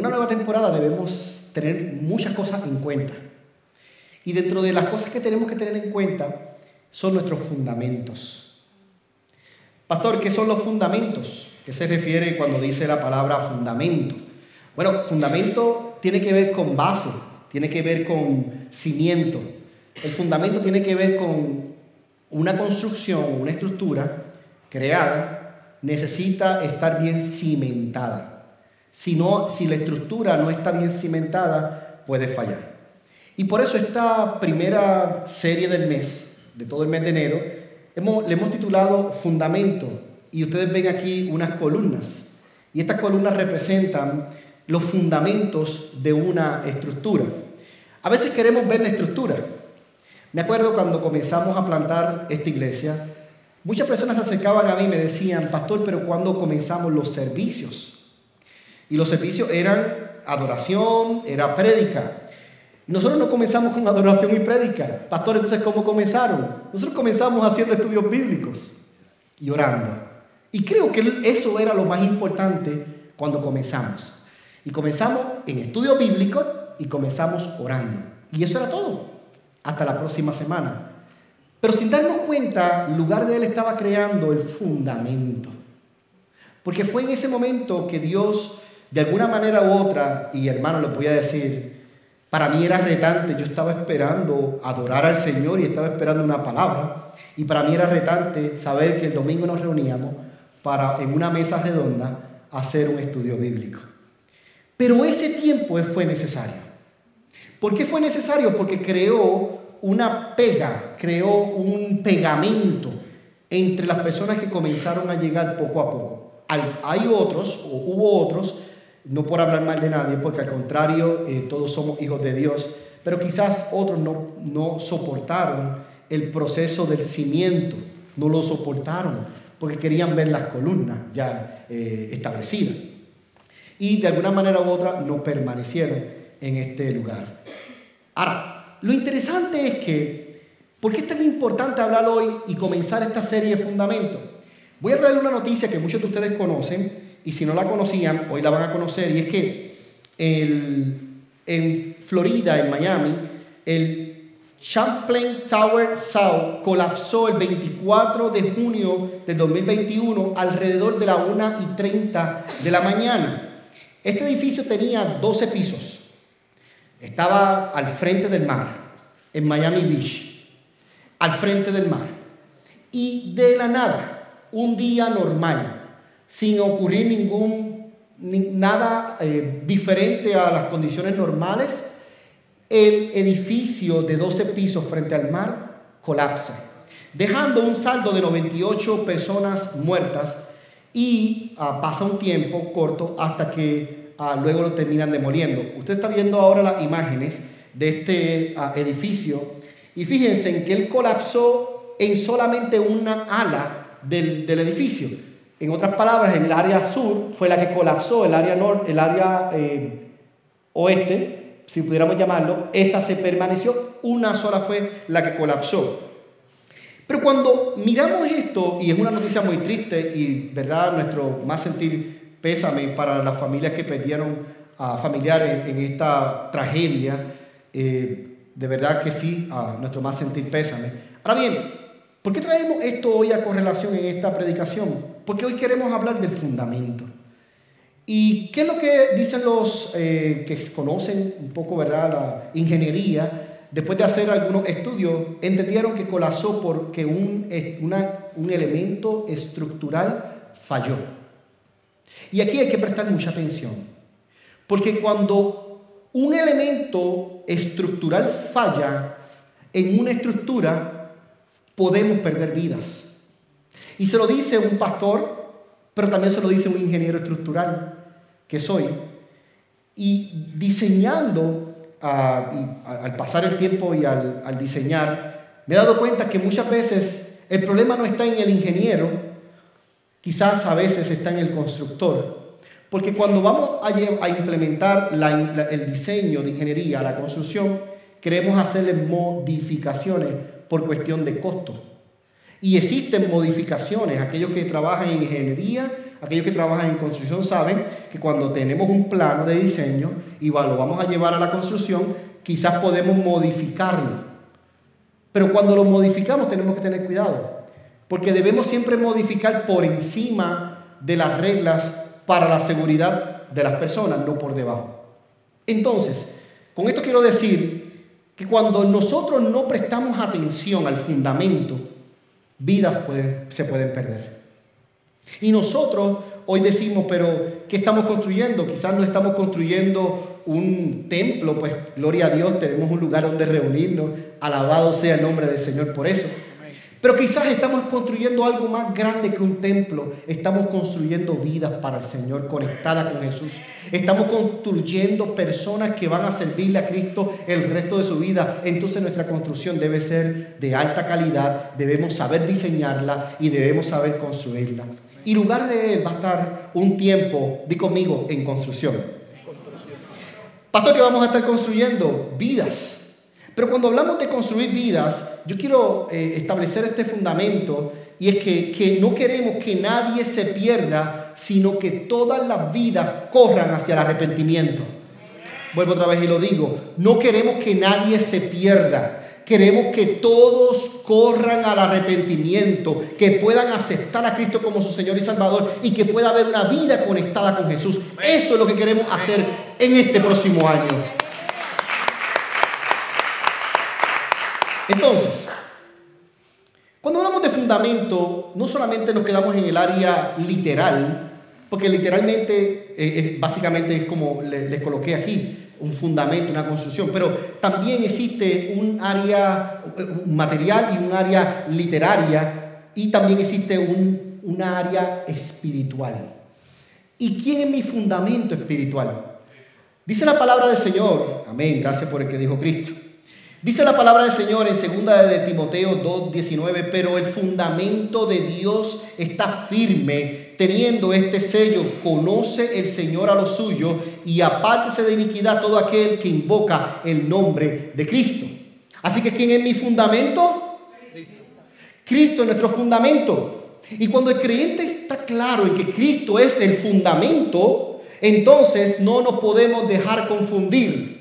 una nueva temporada debemos tener muchas cosas en cuenta. Y dentro de las cosas que tenemos que tener en cuenta son nuestros fundamentos. Pastor, ¿qué son los fundamentos? ¿Qué se refiere cuando dice la palabra fundamento? Bueno, fundamento tiene que ver con base, tiene que ver con cimiento. El fundamento tiene que ver con una construcción, una estructura creada, necesita estar bien cimentada. Si, no, si la estructura no está bien cimentada, puede fallar. Y por eso esta primera serie del mes, de todo el mes de enero, hemos, le hemos titulado Fundamento. Y ustedes ven aquí unas columnas. Y estas columnas representan los fundamentos de una estructura. A veces queremos ver la estructura. Me acuerdo cuando comenzamos a plantar esta iglesia, muchas personas se acercaban a mí y me decían, pastor, pero ¿cuándo comenzamos los servicios? Y los servicios eran adoración, era prédica. Nosotros no comenzamos con adoración y prédica. Pastor, entonces, ¿cómo comenzaron? Nosotros comenzamos haciendo estudios bíblicos y orando. Y creo que eso era lo más importante cuando comenzamos. Y comenzamos en estudio bíblico y comenzamos orando. Y eso era todo. Hasta la próxima semana. Pero sin darnos cuenta, en lugar de él estaba creando el fundamento. Porque fue en ese momento que Dios, de alguna manera u otra, y hermano, lo voy a decir, para mí era retante. Yo estaba esperando adorar al Señor y estaba esperando una palabra. Y para mí era retante saber que el domingo nos reuníamos para en una mesa redonda hacer un estudio bíblico. Pero ese tiempo fue necesario. ¿Por qué fue necesario? Porque creó una pega, creó un pegamento entre las personas que comenzaron a llegar poco a poco. Hay otros, o hubo otros, no por hablar mal de nadie, porque al contrario, eh, todos somos hijos de Dios, pero quizás otros no, soportaron el proceso del cimiento, no lo soportaron, porque querían ver las columnas ya eh, establecidas y de alguna manera u otra no permanecieron en este lugar. Ahora, lo interesante es que, ¿por qué es tan importante hablar hoy y comenzar esta serie de fundamentos? Voy a traerle una noticia que muchos de ustedes conocen y si no la conocían, hoy la van a conocer y es que en Florida, en Miami, el Champlain Tower South colapsó el 24 de junio del 2021 alrededor de la 1 y 30 de la mañana. Este edificio tenía 12 pisos. Estaba al frente del mar, en Miami Beach, al frente del mar. Y de la nada, un día normal, sin ocurrir ningún, nada eh, diferente a las condiciones normales, el edificio de 12 pisos frente al mar colapsa, dejando un saldo de 98 personas muertas y ah, pasa un tiempo corto hasta que ah, luego lo terminan demoliendo. Usted está viendo ahora las imágenes de este ah, edificio y fíjense en que él colapsó en solamente una ala del, edificio. En otras palabras, el área sur fue la que colapsó, el área norte, el área eh, oeste, si pudiéramos llamarlo, esa se permaneció, una sola fue la que colapsó. Pero cuando miramos esto, y es una noticia muy triste, y verdad, nuestro más sentir pésame para las familias que perdieron a familiares en esta tragedia, eh, de verdad que sí, nuestro más sentir pésame. Ahora bien, ¿por qué traemos esto hoy a correlación en esta predicación? Porque hoy queremos hablar del fundamento. ¿Y qué es lo que dicen los eh, que conocen un poco, verdad, la ingeniería? después de hacer algunos estudios, entendieron que colapsó porque un, un elemento estructural falló. Y aquí hay que prestar mucha atención, porque cuando un elemento estructural falla en una estructura, podemos perder vidas. Y se lo dice un pastor, pero también se lo dice un ingeniero estructural, que soy. Y diseñando al pasar el tiempo y al, al diseñar, me he dado cuenta que muchas veces el problema no está en el ingeniero, quizás a veces está en el constructor. Porque cuando vamos a, implementar el diseño de ingeniería, la construcción, queremos hacerle modificaciones por cuestión de costo. Y existen modificaciones, aquellos que trabajan en ingeniería, aquellos que trabajan en construcción saben que cuando tenemos un plano de diseño y lo vamos a llevar a la construcción, quizás podemos modificarlo. Pero cuando lo modificamos tenemos que tener cuidado, porque debemos siempre modificar por encima de las reglas para la seguridad de las personas, no por debajo. Entonces, con esto quiero decir que cuando nosotros no prestamos atención al fundamento, vidas se pueden perder. Y nosotros hoy decimos, pero ¿qué estamos construyendo? Quizás no estamos construyendo un templo, pues gloria a Dios, tenemos un lugar donde reunirnos, alabado sea el nombre del Señor por eso. Pero quizás estamos construyendo algo más grande que un templo. Estamos construyendo vidas para el Señor conectadas con Jesús. Estamos construyendo personas que van a servirle a Cristo el resto de su vida. Entonces nuestra construcción debe ser de alta calidad. Debemos saber diseñarla y debemos saber construirla. Y lugar de él va a estar un tiempo, di conmigo, en construcción. Pastor, que vamos a estar construyendo vidas pero cuando hablamos de construir vidas, yo quiero eh, establecer este fundamento y es que, que no queremos que nadie se pierda, sino que todas las vidas corran hacia el arrepentimiento. Vuelvo otra vez y lo digo, no queremos que nadie se pierda. Queremos que todos corran al arrepentimiento, que puedan aceptar a Cristo como su Señor y Salvador y que pueda haber una vida conectada con Jesús. Eso es lo que queremos hacer en este próximo año. Entonces, cuando hablamos de fundamento, no solamente nos quedamos en el área literal, porque literalmente, eh, básicamente es como les, coloqué aquí, un fundamento, una construcción, pero también existe un área material y un área literaria, y también existe un, un área espiritual. ¿Y quién es mi fundamento espiritual? Dice la palabra del Señor, amén, gracias por el que dijo Cristo. Dice la palabra del Señor en 2 de Timoteo 2:19, pero el fundamento de Dios está firme, teniendo este sello, conoce el Señor a lo suyo y apártese de iniquidad todo aquel que invoca el nombre de Cristo. Así que ¿quién es mi fundamento? Cristo es nuestro fundamento. Y cuando el creyente está claro en que Cristo es el fundamento, entonces no nos podemos dejar confundir.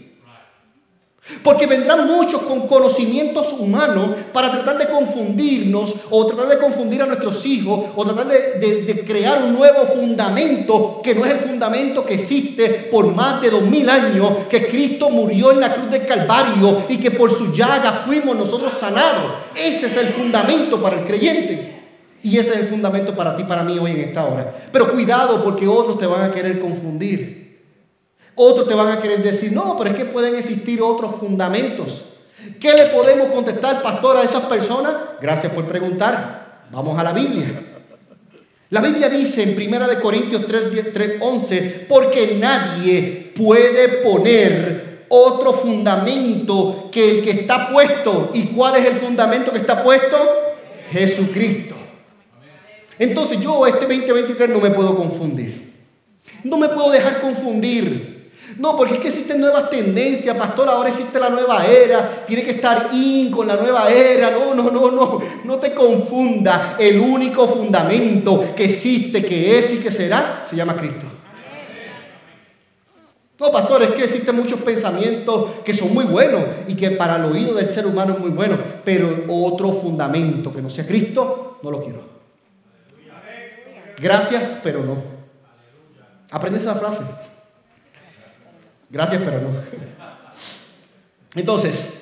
Porque vendrán muchos con conocimientos humanos para tratar de confundirnos o tratar de confundir a nuestros hijos o tratar de, crear un nuevo fundamento que no es el fundamento que existe por más de dos mil años, que Cristo murió en la cruz del Calvario y que por su llaga fuimos nosotros sanados. Ese es el fundamento para el creyente. Y ese es el fundamento para ti, para mí hoy en esta hora. Pero cuidado porque otros te van a querer confundir. Otros te van a querer decir, no, pero es que pueden existir otros fundamentos. ¿Qué le podemos contestar, pastor, a esas personas? Gracias por preguntar. Vamos a la Biblia. La Biblia dice en 1 Corintios 3, 11, porque nadie puede poner otro fundamento que el que está puesto. ¿Y cuál es el fundamento que está puesto? Jesucristo. Entonces yo este 2023 no me puedo confundir. No me puedo dejar confundir. No, porque es que existen nuevas tendencias, pastor, ahora existe la nueva era, tiene que estar in con la nueva era. No, no, no, no, no te confunda. El único fundamento que existe, que es y que será, se llama Cristo. No, pastor, es que existen muchos pensamientos que son muy buenos y que para el oído del ser humano es muy bueno, pero otro fundamento que no sea Cristo, no lo quiero. Gracias, pero no. Aprende esa frase. Gracias, pero no. Entonces,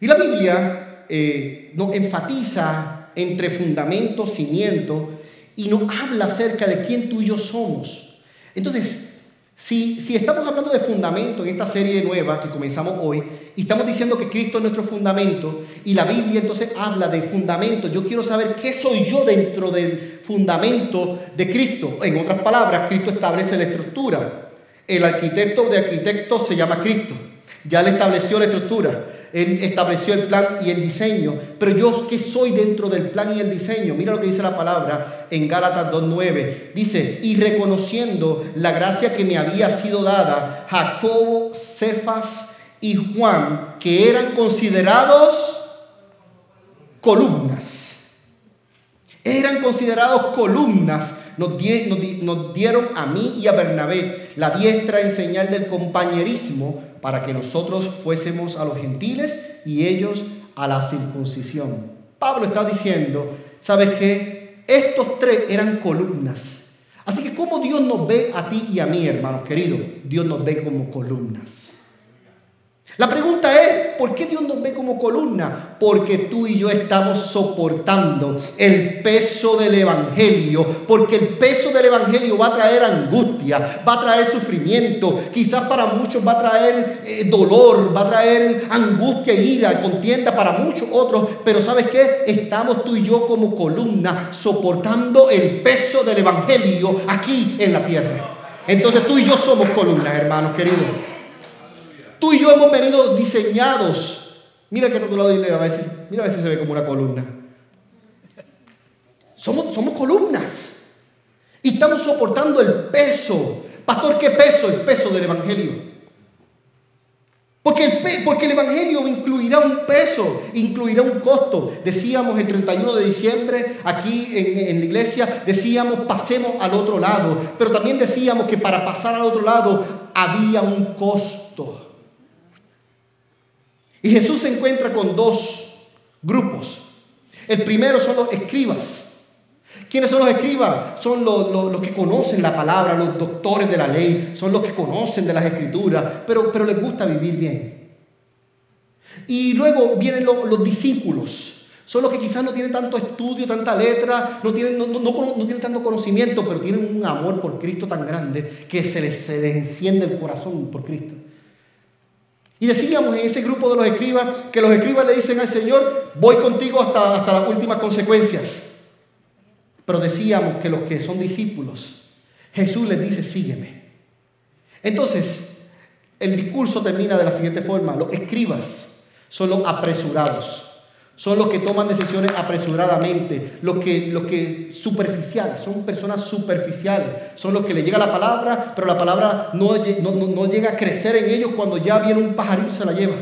y la Biblia eh, nos enfatiza entre fundamento, cimiento, y nos habla acerca de quién tú y yo somos. Entonces, si, si, estamos hablando de fundamento en esta serie nueva que comenzamos hoy, y estamos diciendo que Cristo es nuestro fundamento, y la Biblia entonces habla de fundamento, yo quiero saber qué soy yo dentro del fundamento de Cristo. En otras palabras, Cristo establece la estructura. El arquitecto de arquitectos se llama Cristo. Ya le estableció la estructura. Él estableció el plan y el diseño. Pero yo que soy dentro del plan y el diseño. Mira lo que dice la palabra en Gálatas 2.9. Dice, y reconociendo la gracia que me había sido dada, Jacobo, Cefas y Juan, que eran considerados columnas. Eran considerados columnas nos, dieron a mí y a Bernabé la diestra en señal del compañerismo para que nosotros fuésemos a los gentiles y ellos a la circuncisión. Pablo está diciendo, ¿sabes qué? Estos tres eran columnas. Así que como Dios nos ve a ti y a mí, hermanos queridos, Dios nos ve como columnas. La pregunta es, ¿por qué Dios nos ve como columna? Porque tú y yo estamos soportando el peso del Evangelio, porque el peso del Evangelio va a traer angustia, va a traer sufrimiento, quizás para muchos va a traer eh, dolor, va a traer angustia, ira, contienda para muchos otros, pero ¿sabes qué? Estamos tú y yo como columna soportando el peso del Evangelio aquí en la tierra. Entonces tú y yo somos columnas, hermanos queridos. Tú y yo hemos venido diseñados. Mira que a otro lado dile a veces, mira a veces se ve como una columna. Somos, columnas. Y estamos soportando el peso. Pastor, ¿qué peso? El peso del Evangelio. Porque el, porque el, Evangelio incluirá un peso, incluirá un costo. Decíamos el 31 de diciembre aquí en, en, la iglesia, decíamos pasemos al otro lado. Pero también decíamos que para pasar al otro lado había un costo. Y Jesús se encuentra con dos grupos. El primero son los escribas. ¿Quiénes son los escribas? Son los, que conocen la palabra, los doctores de la ley, son los que conocen de las escrituras, pero, pero les gusta vivir bien. Y luego vienen los, discípulos. Son los que quizás no tienen tanto estudio, tanta letra, no tienen, tanto conocimiento, pero tienen un amor por Cristo tan grande que se se les enciende el corazón por Cristo. Y decíamos en ese grupo de los escribas que los escribas le dicen al Señor, voy contigo hasta, hasta las últimas consecuencias. Pero decíamos que los que son discípulos, Jesús les dice, sígueme. Entonces, el discurso termina de la siguiente forma, los escribas son los apresurados son los que toman decisiones apresuradamente, los que, los que superficiales, son personas superficiales, son los que le llega la palabra, pero la palabra no, no, llega a crecer en ellos cuando ya viene un pajarito y se la lleva.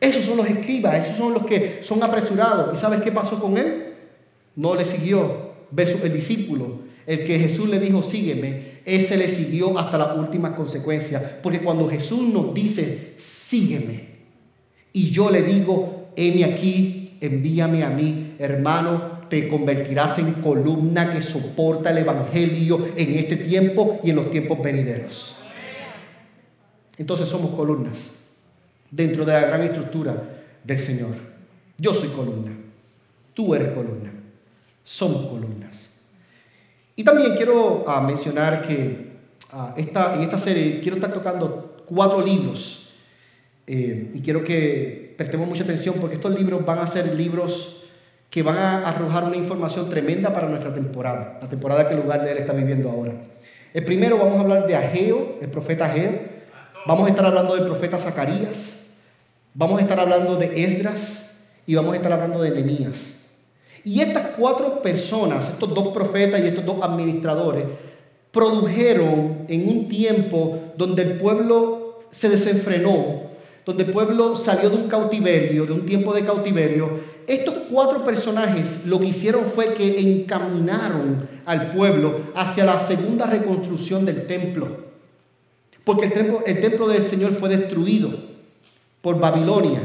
Esos son los escribas, esos son los que son apresurados. ¿Y sabes qué pasó con él? No le siguió. Versus el discípulo, el que Jesús le dijo, sígueme, ese le siguió hasta las últimas consecuencias. Porque cuando Jesús nos dice, sígueme, y yo le digo, heme aquí, envíame a mí, hermano, te convertirás en columna que soporta el Evangelio en este tiempo y en los tiempos venideros. Entonces somos columnas dentro de la gran estructura del Señor. Yo soy columna, tú eres columna, somos columnas. Y también quiero ah, mencionar que ah, en esta serie quiero estar tocando cuatro libros eh, y quiero que prestemos mucha atención porque estos libros van a ser libros que van a arrojar una información tremenda para nuestra temporada, la temporada que el lugar de él está viviendo ahora. El primero vamos a hablar de Ageo, el profeta Ageo. Vamos a estar hablando del profeta Zacarías. Vamos a estar hablando de Esdras y vamos a estar hablando de Nehemías. Y estas cuatro personas, estos dos profetas y estos dos administradores, produjeron en un tiempo donde el pueblo se desenfrenó, donde el pueblo salió de un cautiverio, de un tiempo de cautiverio, estos cuatro personajes lo que hicieron fue que encaminaron al pueblo hacia la segunda reconstrucción del templo. Porque el templo, el templo del Señor fue destruido por Babilonia.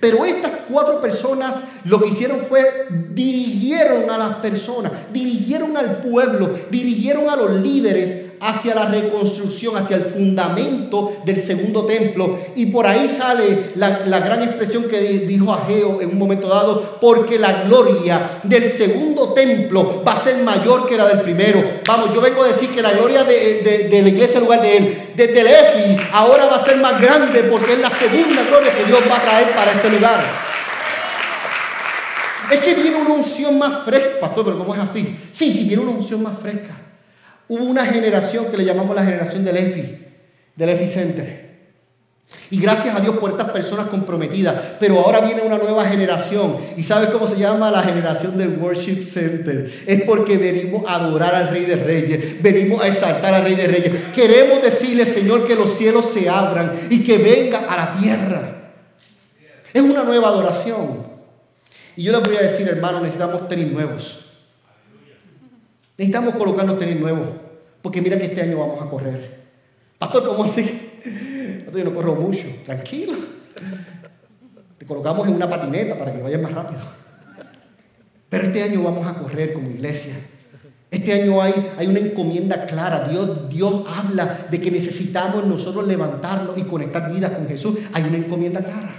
Pero estas cuatro personas lo que hicieron fue dirigieron a las personas, dirigieron al pueblo, dirigieron a los líderes hacia la reconstrucción, hacia el fundamento del segundo templo. Y por ahí sale la, gran expresión que dijo Ageo en un momento dado, porque la gloria del segundo templo va a ser mayor que la del primero. Vamos, yo vengo a decir que la gloria de, la iglesia en lugar de él, desde el EFI, ahora va a ser más grande porque es la segunda gloria que Dios va a traer para este lugar. Es que viene una unción más fresca, pastor, pero ¿cómo es así? Sí, sí, viene una unción más fresca. Hubo una generación que le llamamos la generación del EFI, del EFI Center. Y gracias a Dios por estas personas comprometidas. Pero ahora viene una nueva generación. ¿Y sabes cómo se llama la generación del Worship Center? Es porque venimos a adorar al Rey de Reyes. Venimos a exaltar al Rey de Reyes. Queremos decirle, Señor, que los cielos se abran y que venga a la tierra. Es una nueva adoración. Y yo les voy a decir, hermano, necesitamos tenis nuevos. Necesitamos colocarnos tenis nuevos, porque mira que este año vamos a correr. Pastor, ¿cómo así? Yo no corro mucho, tranquilo. Te colocamos en una patineta para que vayas más rápido. Pero este año vamos a correr como iglesia. Este año hay, hay una encomienda clara. Dios, Dios habla de que necesitamos nosotros levantarnos y conectar vidas con Jesús. Hay una encomienda clara.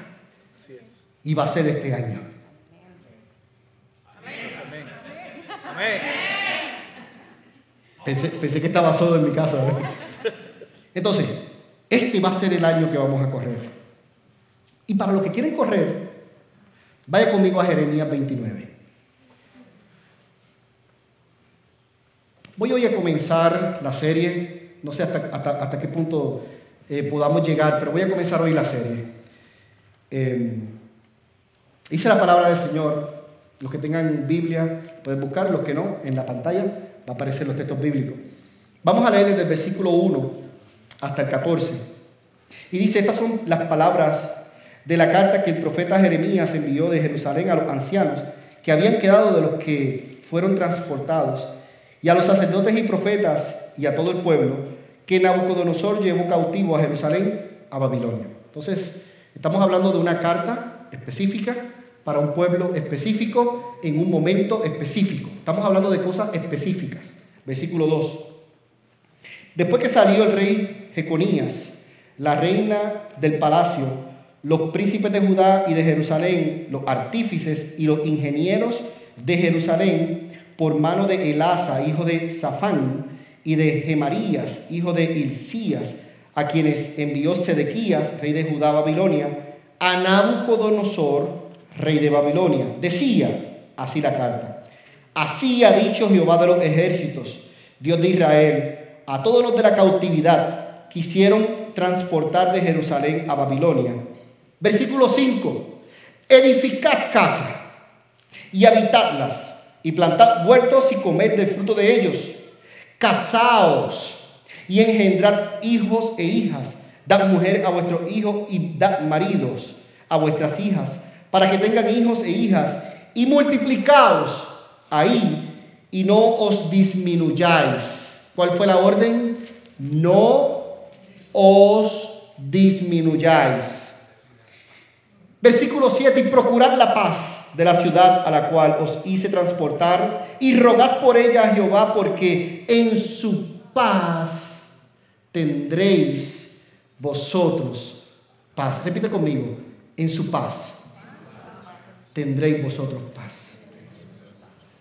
Y va a ser este año. Pensé, que estaba solo en mi casa. Entonces, este va a ser el año que vamos a correr. Y para los que quieren correr, vaya conmigo a Jeremías 29. Voy hoy a comenzar la serie, no sé hasta, qué punto eh, podamos llegar, pero voy a comenzar hoy la serie. Eh, hice la palabra del Señor, los que tengan Biblia pueden buscar, los que no, en la pantalla va a aparecer los textos bíblicos. Vamos a leer desde el versículo 1 hasta el 14. Y dice, estas son las palabras de la carta que el profeta Jeremías envió de Jerusalén a los ancianos que habían quedado de los que fueron transportados y a los sacerdotes y profetas y a todo el pueblo que Nabucodonosor llevó cautivo a Jerusalén, a Babilonia. Entonces, estamos hablando de una carta específica para un pueblo específico en un momento específico. Estamos hablando de cosas específicas. Versículo 2. Después que salió el rey Jeconías, la reina del palacio, los príncipes de Judá y de Jerusalén, los artífices y los ingenieros de Jerusalén, por mano de Elasa, hijo de Safán, y de Gemarías, hijo de Hilcías, a quienes envió Sedequías, rey de Judá, Babilonia, a Nabucodonosor, rey de Babilonia. Decía así la carta: Así ha dicho Jehová de los ejércitos, Dios de Israel, a todos los de la cautividad quisieron transportar de Jerusalén a Babilonia. Versículo 5: Edificad casas y habitadlas y plantad huertos y comed del fruto de ellos. Casaos y engendrad hijos e hijas. Dad mujer a vuestros hijos y dad maridos a vuestras hijas, para que tengan hijos e hijas. Y multiplicaos ahí y no os disminuyáis. ¿Cuál fue la orden? No os disminuyáis. Versículo 7, y procurad la paz de la ciudad a la cual os hice transportar y rogad por ella a Jehová porque en su paz tendréis vosotros paz. Repite conmigo, en su paz tendréis vosotros paz.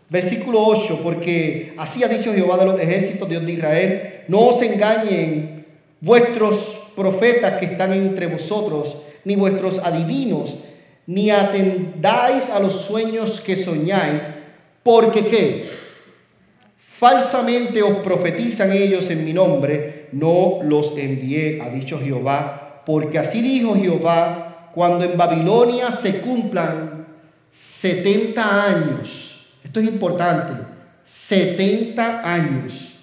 Versículo 8, porque así ha dicho Jehová de los ejércitos, Dios de Israel, no os engañen vuestros profetas que están entre vosotros, ni vuestros adivinos, ni atendáis a los sueños que soñáis, porque qué? Falsamente os profetizan ellos en mi nombre, no los envié, ha dicho Jehová, porque así dijo Jehová, cuando en Babilonia se cumplan 70 años, esto es importante, 70 años,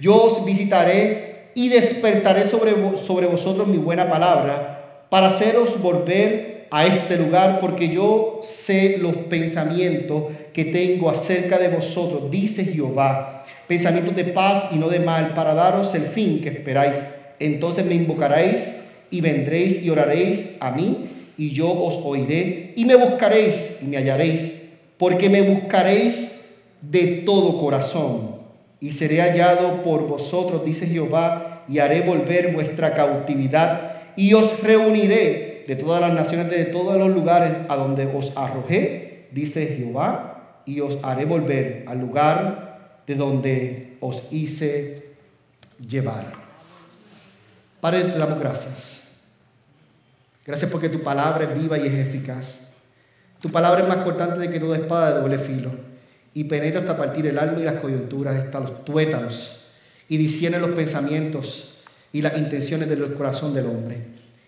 yo os visitaré y despertaré sobre, sobre vosotros mi buena palabra, para haceros volver a este lugar porque yo sé los pensamientos que tengo acerca de vosotros, dice Jehová, pensamientos de paz y no de mal, para daros el fin que esperáis. Entonces me invocaréis y vendréis y oraréis a mí y yo os oiré y me buscaréis y me hallaréis, porque me buscaréis de todo corazón y seré hallado por vosotros, dice Jehová, y haré volver vuestra cautividad y os reuniré de todas las naciones, de todos los lugares a donde os arrojé, dice Jehová, y os haré volver al lugar de donde os hice llevar. Padre, te damos gracias. Gracias porque tu palabra es viva y es eficaz. Tu palabra es más cortante de que toda espada de doble filo y penetra hasta partir el alma y las coyunturas, hasta los tuétanos y discierne los pensamientos y las intenciones del corazón del hombre.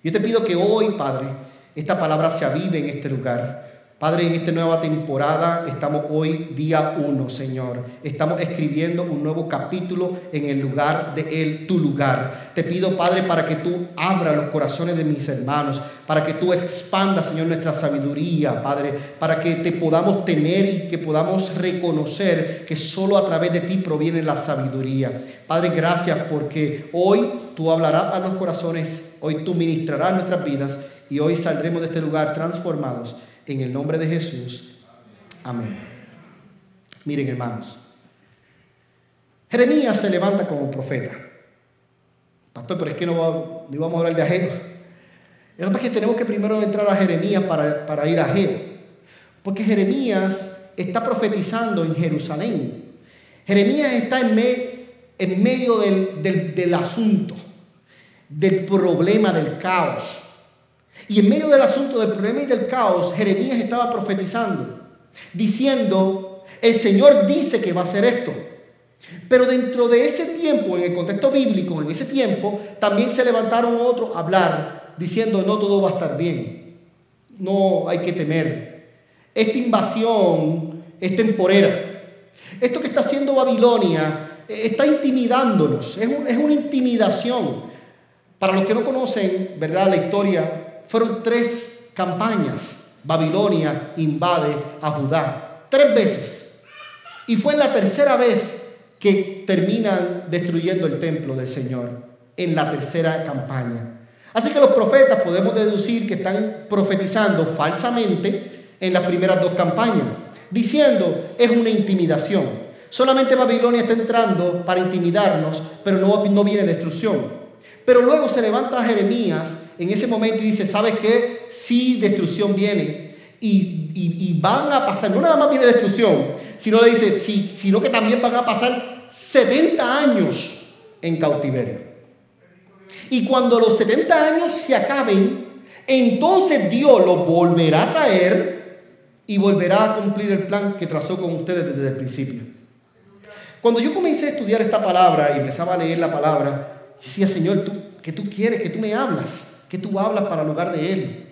Yo te pido que hoy, Padre, esta palabra se avive en este lugar Padre, en esta nueva temporada estamos hoy día uno, Señor. Estamos escribiendo un nuevo capítulo en el lugar de Él, tu lugar. Te pido, Padre, para que tú abras los corazones de mis hermanos, para que tú expandas, Señor, nuestra sabiduría, Padre, para que te podamos tener y que podamos reconocer que solo a través de ti proviene la sabiduría. Padre, gracias porque hoy tú hablarás a los corazones, hoy tú ministrarás nuestras vidas y hoy saldremos de este lugar transformados en el nombre de Jesús. Amén. Miren hermanos, Jeremías se levanta como profeta. Pastor, pero es que no, vamos a hablar de Ageo. Es que tenemos que primero entrar a Jeremías para, ir a Ageo. Porque Jeremías está profetizando en Jerusalén. Jeremías está en, en medio del, del asunto, del problema, del caos. Y en medio del asunto del problema y del caos, Jeremías estaba profetizando, diciendo, el Señor dice que va a hacer esto. Pero dentro de ese tiempo, en el contexto bíblico, en ese tiempo, también se levantaron otros a hablar, diciendo, no todo va a estar bien, no hay que temer. Esta invasión es temporera. Esto que está haciendo Babilonia eh, está intimidándonos, es, es una intimidación. Para los que no conocen, ¿verdad? La historia, fueron tres campañas. Babilonia invade a Judá. Tres veces. Y fue la tercera vez que terminan destruyendo el templo del Señor. En la tercera campaña. Así que los profetas podemos deducir que están profetizando falsamente en las primeras dos campañas. Diciendo, es una intimidación. Solamente Babilonia está entrando para intimidarnos, pero no, no viene destrucción. Pero luego se levanta Jeremías en ese momento y dice, ¿sabes qué? Sí, destrucción viene. Y, van a pasar, no nada más viene destrucción, sino le dice, sino que también van a pasar 70 años en cautiverio. Y cuando los 70 años se acaben, entonces Dios los volverá a traer y volverá a cumplir el plan que trazó con ustedes desde el principio. Cuando yo comencé a estudiar esta palabra y empezaba a leer la palabra, decía, Señor, ¿tú, ¿qué tú quieres? que tú me hablas? ¿Qué tú hablas para el lugar de Él?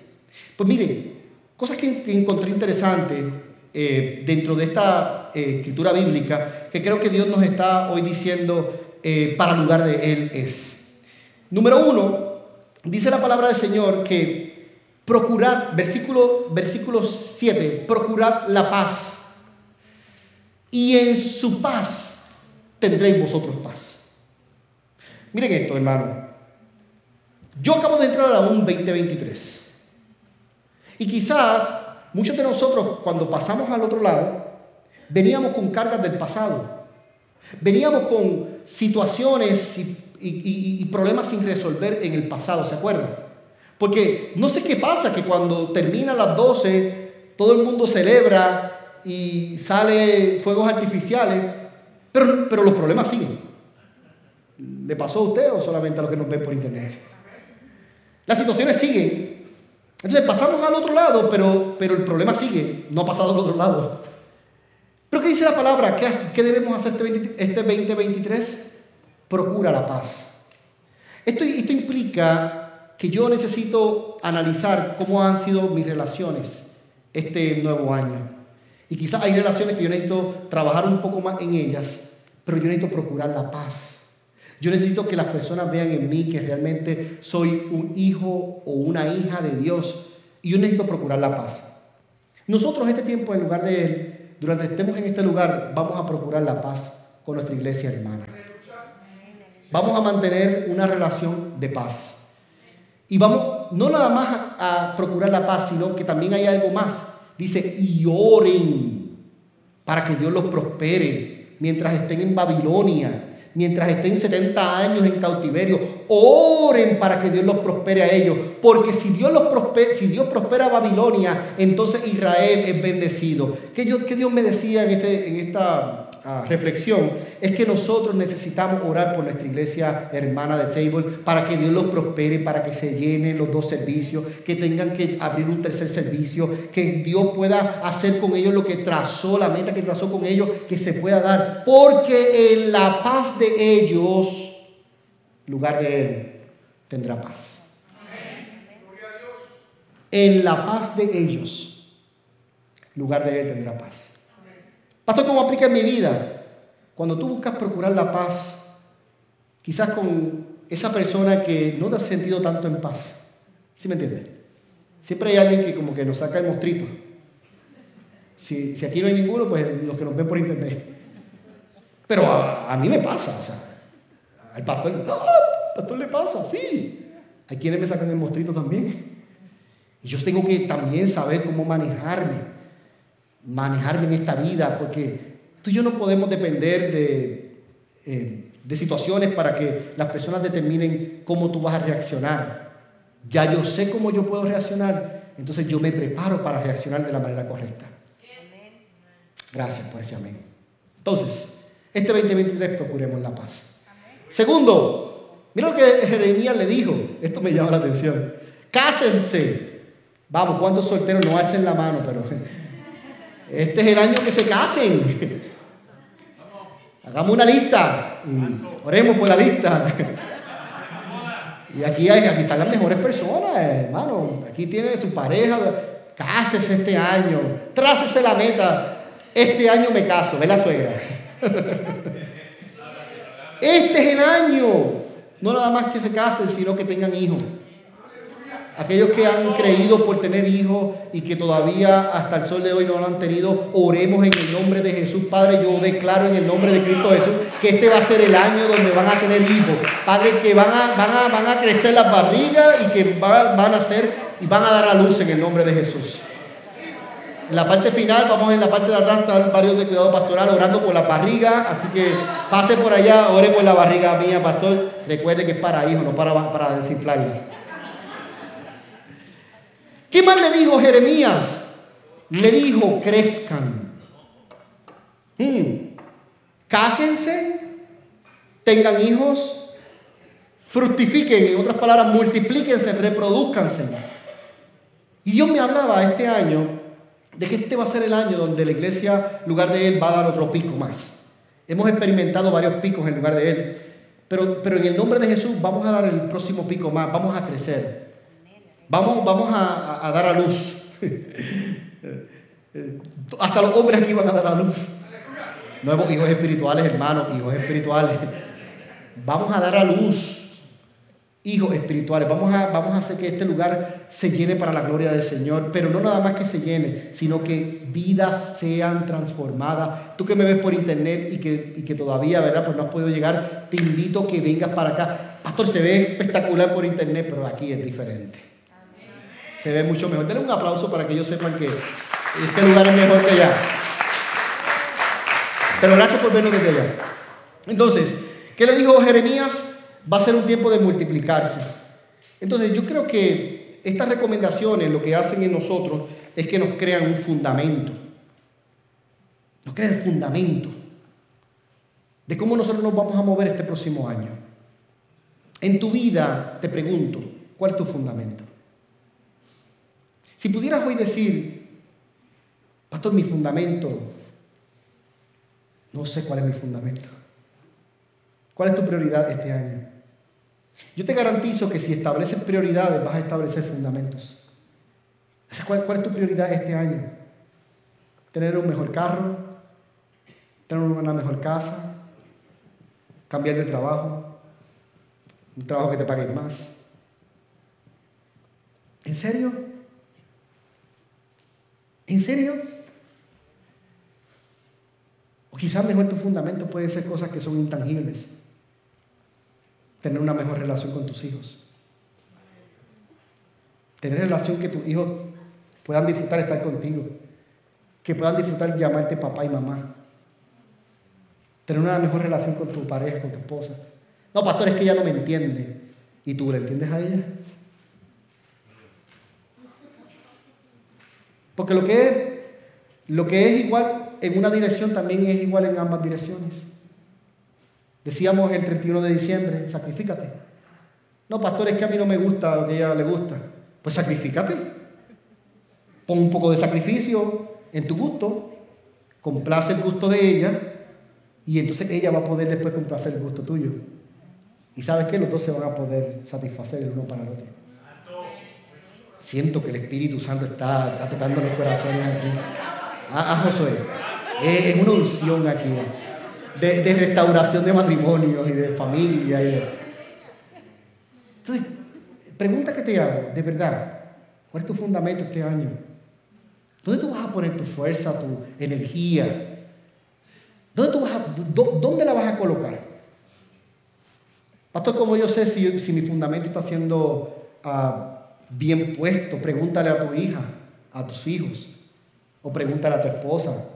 Pues mire, cosas que, encontré interesantes eh, dentro de esta eh, escritura bíblica que creo que Dios nos está hoy diciendo eh, para lugar de Él es. Número uno, dice la palabra del Señor que procurad, versículo, versículo 7, procurad la paz y en su paz tendréis vosotros paz. Miren esto, hermano. Yo acabo de entrar a un 2023. Y quizás muchos de nosotros cuando pasamos al otro lado, veníamos con cargas del pasado. Veníamos con situaciones y, problemas sin resolver en el pasado, ¿se acuerdan? Porque no sé qué pasa, que cuando termina las 12, todo el mundo celebra y sale fuegos artificiales, pero, pero los problemas siguen. ¿Le pasó a usted o solamente a los que nos ven por internet? Las situaciones siguen. Entonces pasamos al otro lado, pero, pero el problema sigue, no ha pasado al otro lado. ¿Pero qué dice la palabra? ¿Qué, debemos hacer este, 2023? Este Procura la paz. Esto, esto implica que yo necesito analizar cómo han sido mis relaciones este nuevo año. Y quizás hay relaciones que yo necesito trabajar un poco más en ellas, pero yo necesito procurar la paz. Yo necesito que las personas vean en mí que realmente soy un hijo o una hija de Dios y yo necesito procurar la paz. Nosotros este tiempo, en lugar de Él, durante estemos en este lugar, vamos a procurar la paz con nuestra iglesia hermana. Vamos a mantener una relación de paz. Y vamos no nada más a, procurar la paz, sino que también hay algo más. Dice, y oren para que Dios los prospere mientras estén en Babilonia mientras estén 70 años en cautiverio, oren para que Dios los prospere a ellos, porque si Dios, los prospera, si Dios prospera a Babilonia, entonces Israel es bendecido. ¿Qué, Dios me decía en, este, en esta reflexión es que nosotros necesitamos orar por nuestra iglesia hermana de Table para que Dios los prospere, para que se llenen los dos servicios, que tengan que abrir un tercer servicio, que Dios pueda hacer con ellos lo que trazó, la meta que trazó con ellos, que se pueda dar, porque en la paz de ellos, lugar de Él, tendrá paz. En la paz de ellos, lugar de Él tendrá paz. Pastor, ¿cómo aplica en mi vida? Cuando tú buscas procurar la paz, quizás con esa persona que no te ha sentido tanto en paz. ¿Sí me entiendes? Siempre hay alguien que como que nos saca el mostrito. Si, aquí no hay ninguno, pues los que nos ven por internet. Pero a, mí me pasa, o sea, al pastor, ¡ah! pastor le pasa, sí. Hay quienes me sacan el mostrito también. Y yo tengo que también saber cómo manejarme, manejarme en esta vida, porque tú y yo no podemos depender de, eh, de situaciones para que las personas determinen cómo tú vas a reaccionar. Ya yo sé cómo yo puedo reaccionar, entonces yo me preparo para reaccionar de la manera correcta. Gracias por ese amén. Entonces, este 2023 procuremos la paz. Segundo, mira lo que Jeremías le dijo. Esto me llama la atención. Cásense. Vamos, ¿cuántos solteros no hacen la mano? Pero este es el año que se casen. Hagamos una lista y oremos por la lista. Y aquí, hay, aquí están las mejores personas, hermano. Aquí tiene su pareja. Cásese este año. Trácese la meta. Este año me caso. Ve la suegra. Este es el año. No nada más que se casen, sino que tengan hijos. Aquellos que han creído por tener hijos y que todavía hasta el sol de hoy no lo han tenido, oremos en el nombre de Jesús. Padre, yo declaro en el nombre de Cristo Jesús que este va a ser el año donde van a tener hijos. Padre, que van a, van van a crecer las barrigas y que van, van a ser y van a dar a luz en el nombre de Jesús. En la parte final, vamos en la parte de atrás, está el barrio de cuidado pastoral orando por la barriga. Así que pase por allá, ore por la barriga mía, pastor. Recuerde que es para hijos, no para, para. ¿Qué más le dijo Jeremías? Le dijo, crezcan. Hmm. Cásense, tengan hijos, fructifiquen, en otras palabras, multiplíquense, reproduzcanse. Y Dios me hablaba este año de que este va a ser el año donde la iglesia, en lugar de él, va a dar otro pico más. Hemos experimentado varios picos en lugar de él, pero, pero en el nombre de Jesús vamos a dar el próximo pico más, vamos a crecer, vamos, vamos a, dar a luz. Hasta los hombres aquí van a dar a luz. Nuevos hijos espirituales, hermanos, hijos espirituales. Vamos a dar a luz hijos espirituales. Vamos a, vamos a hacer que este lugar se llene para la gloria del Señor, pero no nada más que se llene, sino que vidas sean transformadas. Tú que me ves por internet y que, que todavía, ¿verdad? Pues no has podido llegar, te invito a que vengas para acá. Pastor, se ve espectacular por internet, pero aquí es diferente. Se ve mucho mejor. Denle un aplauso para que ellos sepan que este lugar es mejor que allá. Pero gracias por vernos desde allá. Entonces, ¿qué le dijo Jeremías? va a ser un tiempo de multiplicarse. Entonces yo creo que estas recomendaciones lo que hacen en nosotros es que nos crean un fundamento. Nos crean el fundamento de cómo nosotros nos vamos a mover este próximo año. En tu vida, te pregunto, ¿cuál es tu fundamento? Si pudieras hoy decir, Pastor, mi fundamento, no sé cuál es mi fundamento. ¿Cuál es tu prioridad este año? Yo te garantizo que si estableces prioridades vas a establecer fundamentos. ¿Cuál, ¿Cuál, es tu prioridad este año? ¿Tener un mejor carro? ¿Tener una mejor casa? ¿Cambiar de trabajo? ¿Un trabajo que te pague más? ¿En serio? ¿En serio? O quizás mejor tu fundamento puede ser cosas que son intangibles tener una mejor relación con tus hijos. Tener relación que tus hijos puedan disfrutar estar contigo. Que puedan disfrutar llamarte papá y mamá. Tener una mejor relación con tu pareja, con tu esposa. No, pastor, es que ella no me entiende. ¿Y tú le entiendes a ella? Porque lo que es, lo que es igual en una dirección también es igual en ambas direcciones. Decíamos el 31 de diciembre, sacrifícate. No, pastor, es que a mí no me gusta lo que a ella le gusta. Pues sacrifícate. Pon un poco de sacrificio en tu gusto, complace el gusto de ella y entonces ella va a poder después complacer el gusto tuyo. Y sabes que los dos se van a poder satisfacer el uno para el otro. Siento que el Espíritu Santo está, tocando los corazones aquí. A, Josué. Es, una unción aquí. De, restauración de matrimonios y de familia. Entonces, pregunta que te hago, de verdad, ¿cuál es tu fundamento este año? ¿Dónde tú vas a poner tu fuerza, tu energía? ¿Dónde, tú vas a, ¿Dónde la vas a colocar? Pastor, ¿cómo yo sé si, si mi fundamento está siendo ah, bien puesto? Pregúntale a tu hija, a tus hijos, o pregúntale a tu esposa.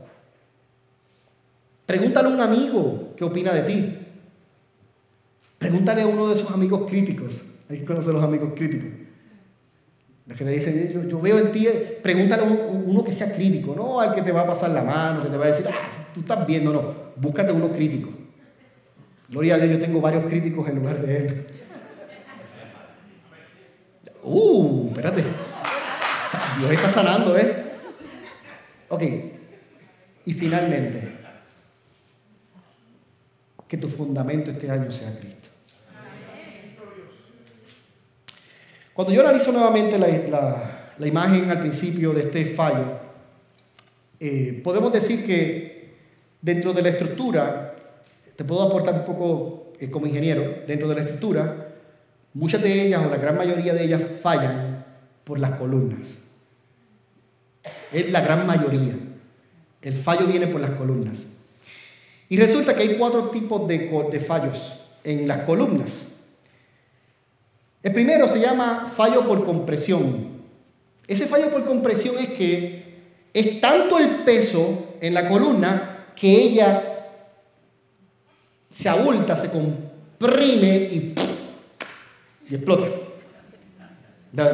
Pregúntale a un amigo qué opina de ti. Pregúntale a uno de esos amigos críticos. Hay que conocer los amigos críticos. Los que te dicen, yo, veo en ti, pregúntale a uno que sea crítico, no al que te va a pasar la mano, que te va a decir, ah, tú estás viendo, no, búscate uno crítico. Gloria a Dios, yo tengo varios críticos en lugar de él. Uh, espérate. Dios está sanando, ¿eh? Ok. Y finalmente, que tu fundamento este año sea Cristo. Cuando yo analizo nuevamente la, imagen al principio de este fallo, eh, podemos decir que dentro de la estructura, te puedo aportar un poco eh, como ingeniero, dentro de la estructura, muchas de ellas o la gran mayoría de ellas fallan por las columnas. Es la gran mayoría. El fallo viene por las columnas. Y resulta que hay cuatro tipos de fallos en las columnas. El primero se llama fallo por compresión. Ese fallo por compresión es que es tanto el peso en la columna que ella se abulta, se comprime y, y explota.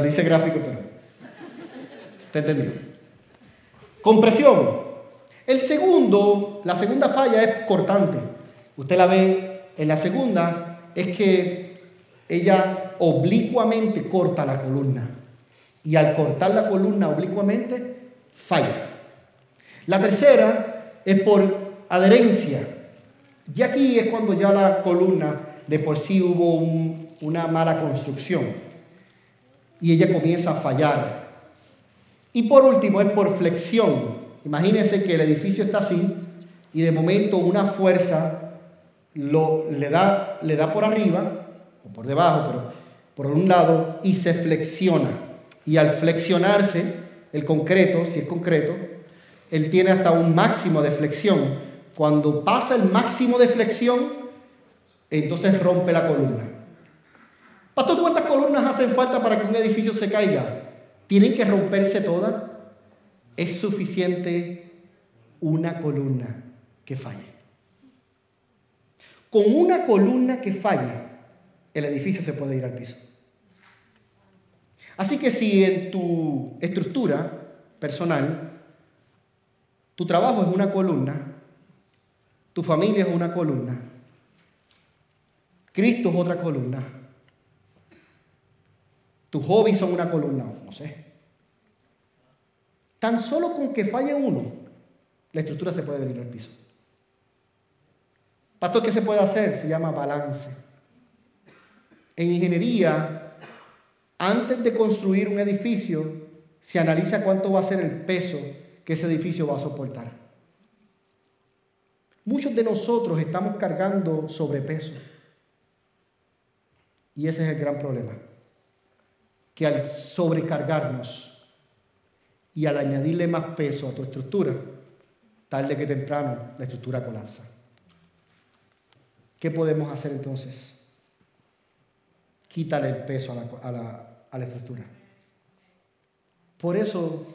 Dice gráfico, pero ¿te entendido? Compresión. El segundo, la segunda falla es cortante. Usted la ve en la segunda, es que ella oblicuamente corta la columna. Y al cortar la columna oblicuamente, falla. La tercera es por adherencia. Y aquí es cuando ya la columna de por sí hubo una mala construcción. Y ella comienza a fallar. Y por último es por flexión. Imagínense que el edificio está así y de momento una fuerza lo, le, da, le da por arriba o por debajo, pero por un lado, y se flexiona. Y al flexionarse, el concreto, si es concreto, él tiene hasta un máximo de flexión. Cuando pasa el máximo de flexión, entonces rompe la columna. Pastor, ¿cuántas columnas hacen falta para que un edificio se caiga? ¿Tienen que romperse todas? Es suficiente una columna que falle. Con una columna que falle, el edificio se puede ir al piso. Así que si en tu estructura personal, tu trabajo es una columna, tu familia es una columna, Cristo es otra columna, tus hobbies son una columna, no sé. Tan solo con que falle uno, la estructura se puede venir al piso. Pastor, ¿qué se puede hacer? Se llama balance. En ingeniería, antes de construir un edificio, se analiza cuánto va a ser el peso que ese edificio va a soportar. Muchos de nosotros estamos cargando sobrepeso. Y ese es el gran problema. Que al sobrecargarnos y al añadirle más peso a tu estructura, tarde que temprano la estructura colapsa. ¿Qué podemos hacer entonces? quítale el peso a la, estructura. Por eso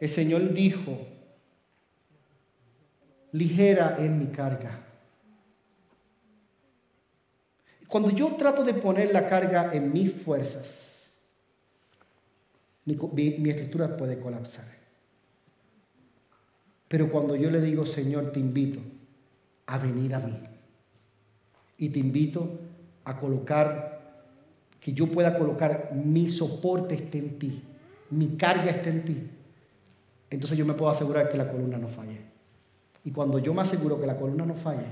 el Señor dijo, ligera es mi carga. Cuando yo trato de poner la carga en mis fuerzas, mi, mi, estructura puede colapsar. Pero cuando yo le digo, Señor, te invito a venir a mí y te invito a colocar que yo pueda colocar mi soporte esté en ti, mi carga esté en ti, entonces yo me puedo asegurar que la columna no falle. Y cuando yo me aseguro que la columna no falle,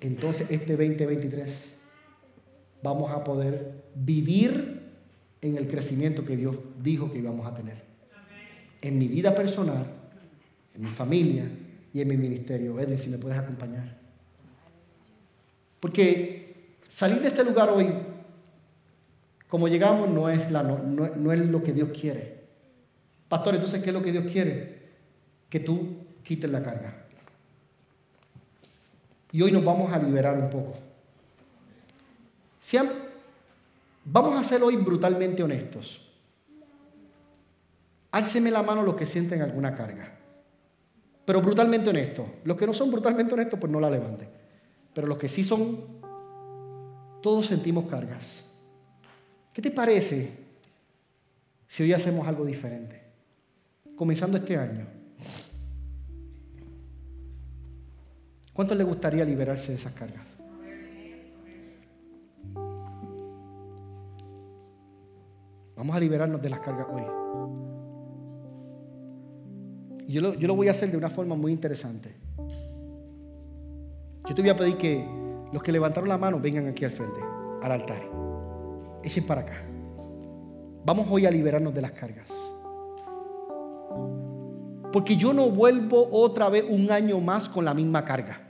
entonces este 2023 vamos a poder vivir en el crecimiento que Dios dijo que íbamos a tener. En mi vida personal en mi familia y en mi ministerio. Edwin, si me puedes acompañar. Porque salir de este lugar hoy, como llegamos, no es, la, no es lo que Dios quiere. Pastor, entonces, ¿qué es lo que Dios quiere? Que tú quites la carga. Y hoy nos vamos a liberar un poco. Sean, vamos a ser hoy brutalmente honestos. Álceme la mano los que sienten alguna carga. Pero brutalmente honestos. Los que no son brutalmente honestos, pues no la levanten. Pero los que sí son, todos sentimos cargas. ¿Qué te parece si hoy hacemos algo diferente? Comenzando este año. ¿Cuánto le gustaría liberarse de esas cargas? Vamos a liberarnos de las cargas hoy. Y yo lo, yo lo voy a hacer de una forma muy interesante. Yo te voy a pedir que los que levantaron la mano vengan aquí al frente, al altar. Echen para acá. Vamos hoy a liberarnos de las cargas. Porque yo no vuelvo otra vez un año más con la misma carga.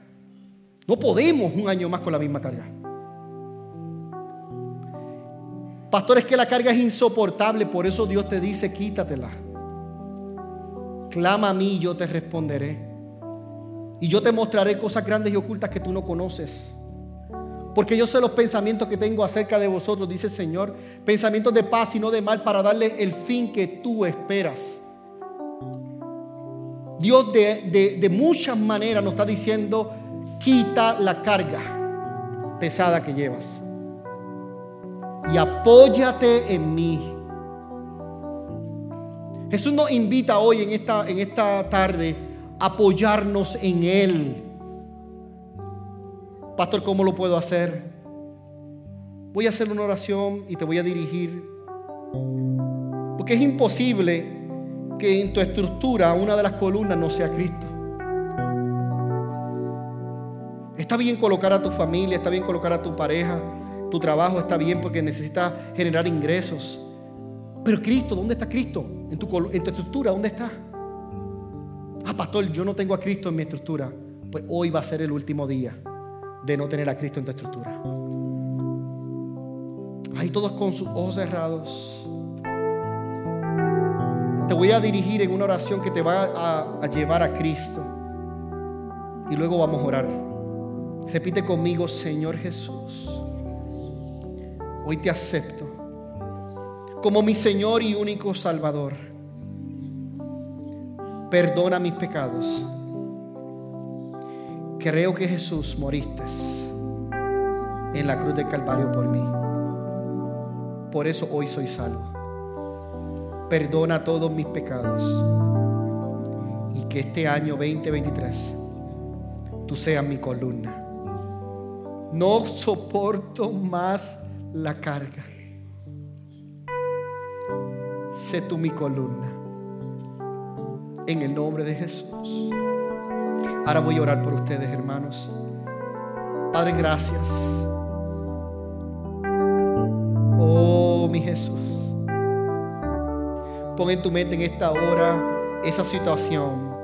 No podemos un año más con la misma carga. Pastor, es que la carga es insoportable, por eso Dios te dice, quítatela. Clama a mí yo te responderé. Y yo te mostraré cosas grandes y ocultas que tú no conoces. Porque yo sé los pensamientos que tengo acerca de vosotros, dice el Señor. Pensamientos de paz y no de mal para darle el fin que tú esperas. Dios de, de muchas maneras nos está diciendo, quita la carga pesada que llevas. Y apóyate en mí. Jesús nos invita hoy en esta, en esta tarde a apoyarnos en Él. Pastor, ¿cómo lo puedo hacer? Voy a hacer una oración y te voy a dirigir. Porque es imposible que en tu estructura una de las columnas no sea Cristo. Está bien colocar a tu familia, está bien colocar a tu pareja, tu trabajo está bien porque necesitas generar ingresos. Pero Cristo, ¿dónde está Cristo? En tu, estructura, ¿dónde está? Ah, pastor, yo no tengo a Cristo en mi estructura. Pues hoy va a ser el último día de no tener a Cristo en tu estructura. Ahí todos con sus ojos cerrados. Te voy a dirigir en una oración que te va a llevar a Cristo. Y luego vamos a orar. Repite conmigo, Señor Jesús. Hoy te acepto como mi Señor y único Salvador. Perdona mis pecados. Creo que Jesús moriste en la cruz del Calvario por mí. Por eso hoy soy salvo. Perdona todos mis pecados. Y que este año 2023 tú seas mi columna no soporto más la carga. Sé tú mi columna. En el nombre de Jesús. Ahora voy a orar por ustedes, hermanos. Padre, gracias. Oh, mi Jesús. Pon en tu mente en esta hora esa situación.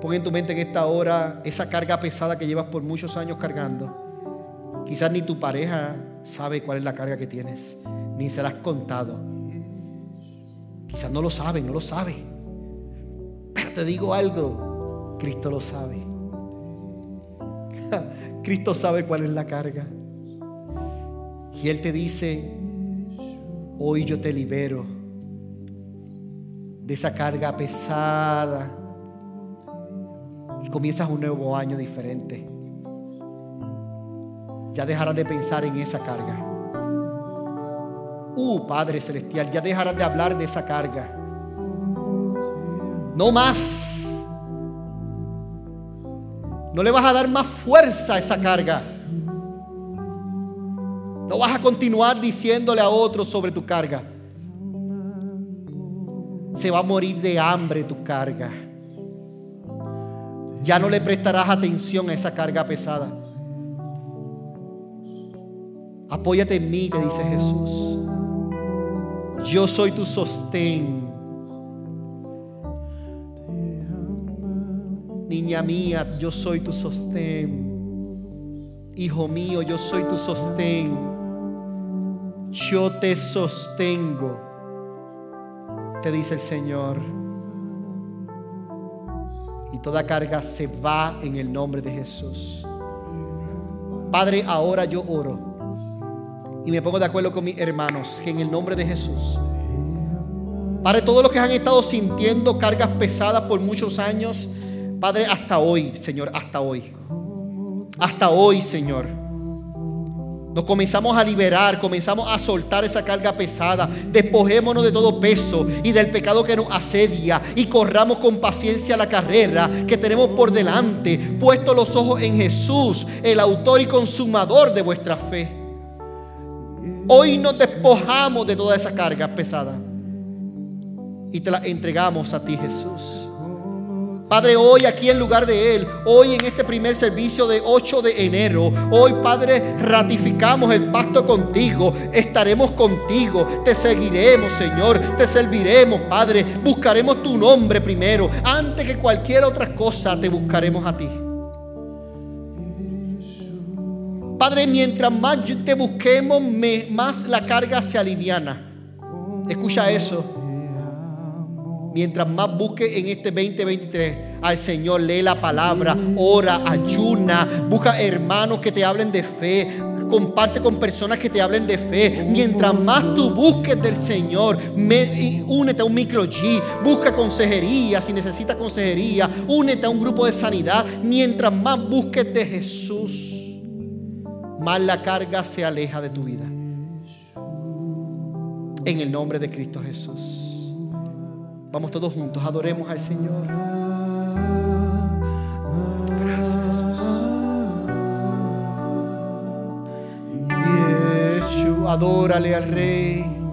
Pon en tu mente en esta hora esa carga pesada que llevas por muchos años cargando. Quizás ni tu pareja sabe cuál es la carga que tienes, ni se la has contado. Quizás no lo sabe, no lo sabe. Pero te digo algo, Cristo lo sabe. Cristo sabe cuál es la carga. Y Él te dice, hoy yo te libero de esa carga pesada y comienzas un nuevo año diferente ya dejarás de pensar en esa carga. Uh, Padre Celestial, ya dejarás de hablar de esa carga. No más. No le vas a dar más fuerza a esa carga. No vas a continuar diciéndole a otros sobre tu carga. Se va a morir de hambre tu carga. Ya no le prestarás atención a esa carga pesada. Apóyate en mí, te dice Jesús. Yo soy tu sostén. Niña mía, yo soy tu sostén. Hijo mío, yo soy tu sostén. Yo te sostengo, te dice el Señor. Y toda carga se va en el nombre de Jesús. Padre, ahora yo oro y me pongo de acuerdo con mis hermanos que en el nombre de Jesús, Padre, todos los que han estado sintiendo cargas pesadas por muchos años, Padre, hasta hoy, Señor, hasta hoy. Hasta hoy, Señor. Nos comenzamos a liberar, comenzamos a soltar esa carga pesada. Despojémonos de todo peso y del pecado que nos asedia y corramos con paciencia la carrera que tenemos por delante, puesto los ojos en Jesús, el autor y consumador de vuestra fe. Hoy nos despojamos de toda esa carga pesada y te la entregamos a ti, Jesús. Padre, hoy aquí en lugar de Él, hoy en este primer servicio de 8 de enero, hoy Padre, ratificamos el pacto contigo, estaremos contigo, te seguiremos Señor, te serviremos Padre, buscaremos tu nombre primero, antes que cualquier otra cosa te buscaremos a ti. Padre, mientras más te busquemos, más la carga se aliviana. Escucha eso mientras más busque en este 2023 al Señor, lee la palabra, ora, ayuna, busca hermanos que te hablen de fe, comparte con personas que te hablen de fe. Mientras más tú busques del Señor, únete a un micro G, busca consejería si necesitas consejería, únete a un grupo de sanidad. Mientras más busques de Jesús, más la carga se aleja de tu vida. En el nombre de Cristo Jesús. Vamos todos juntos, adoremos al Señor. Gracias, Jesús. Adórale al Rey.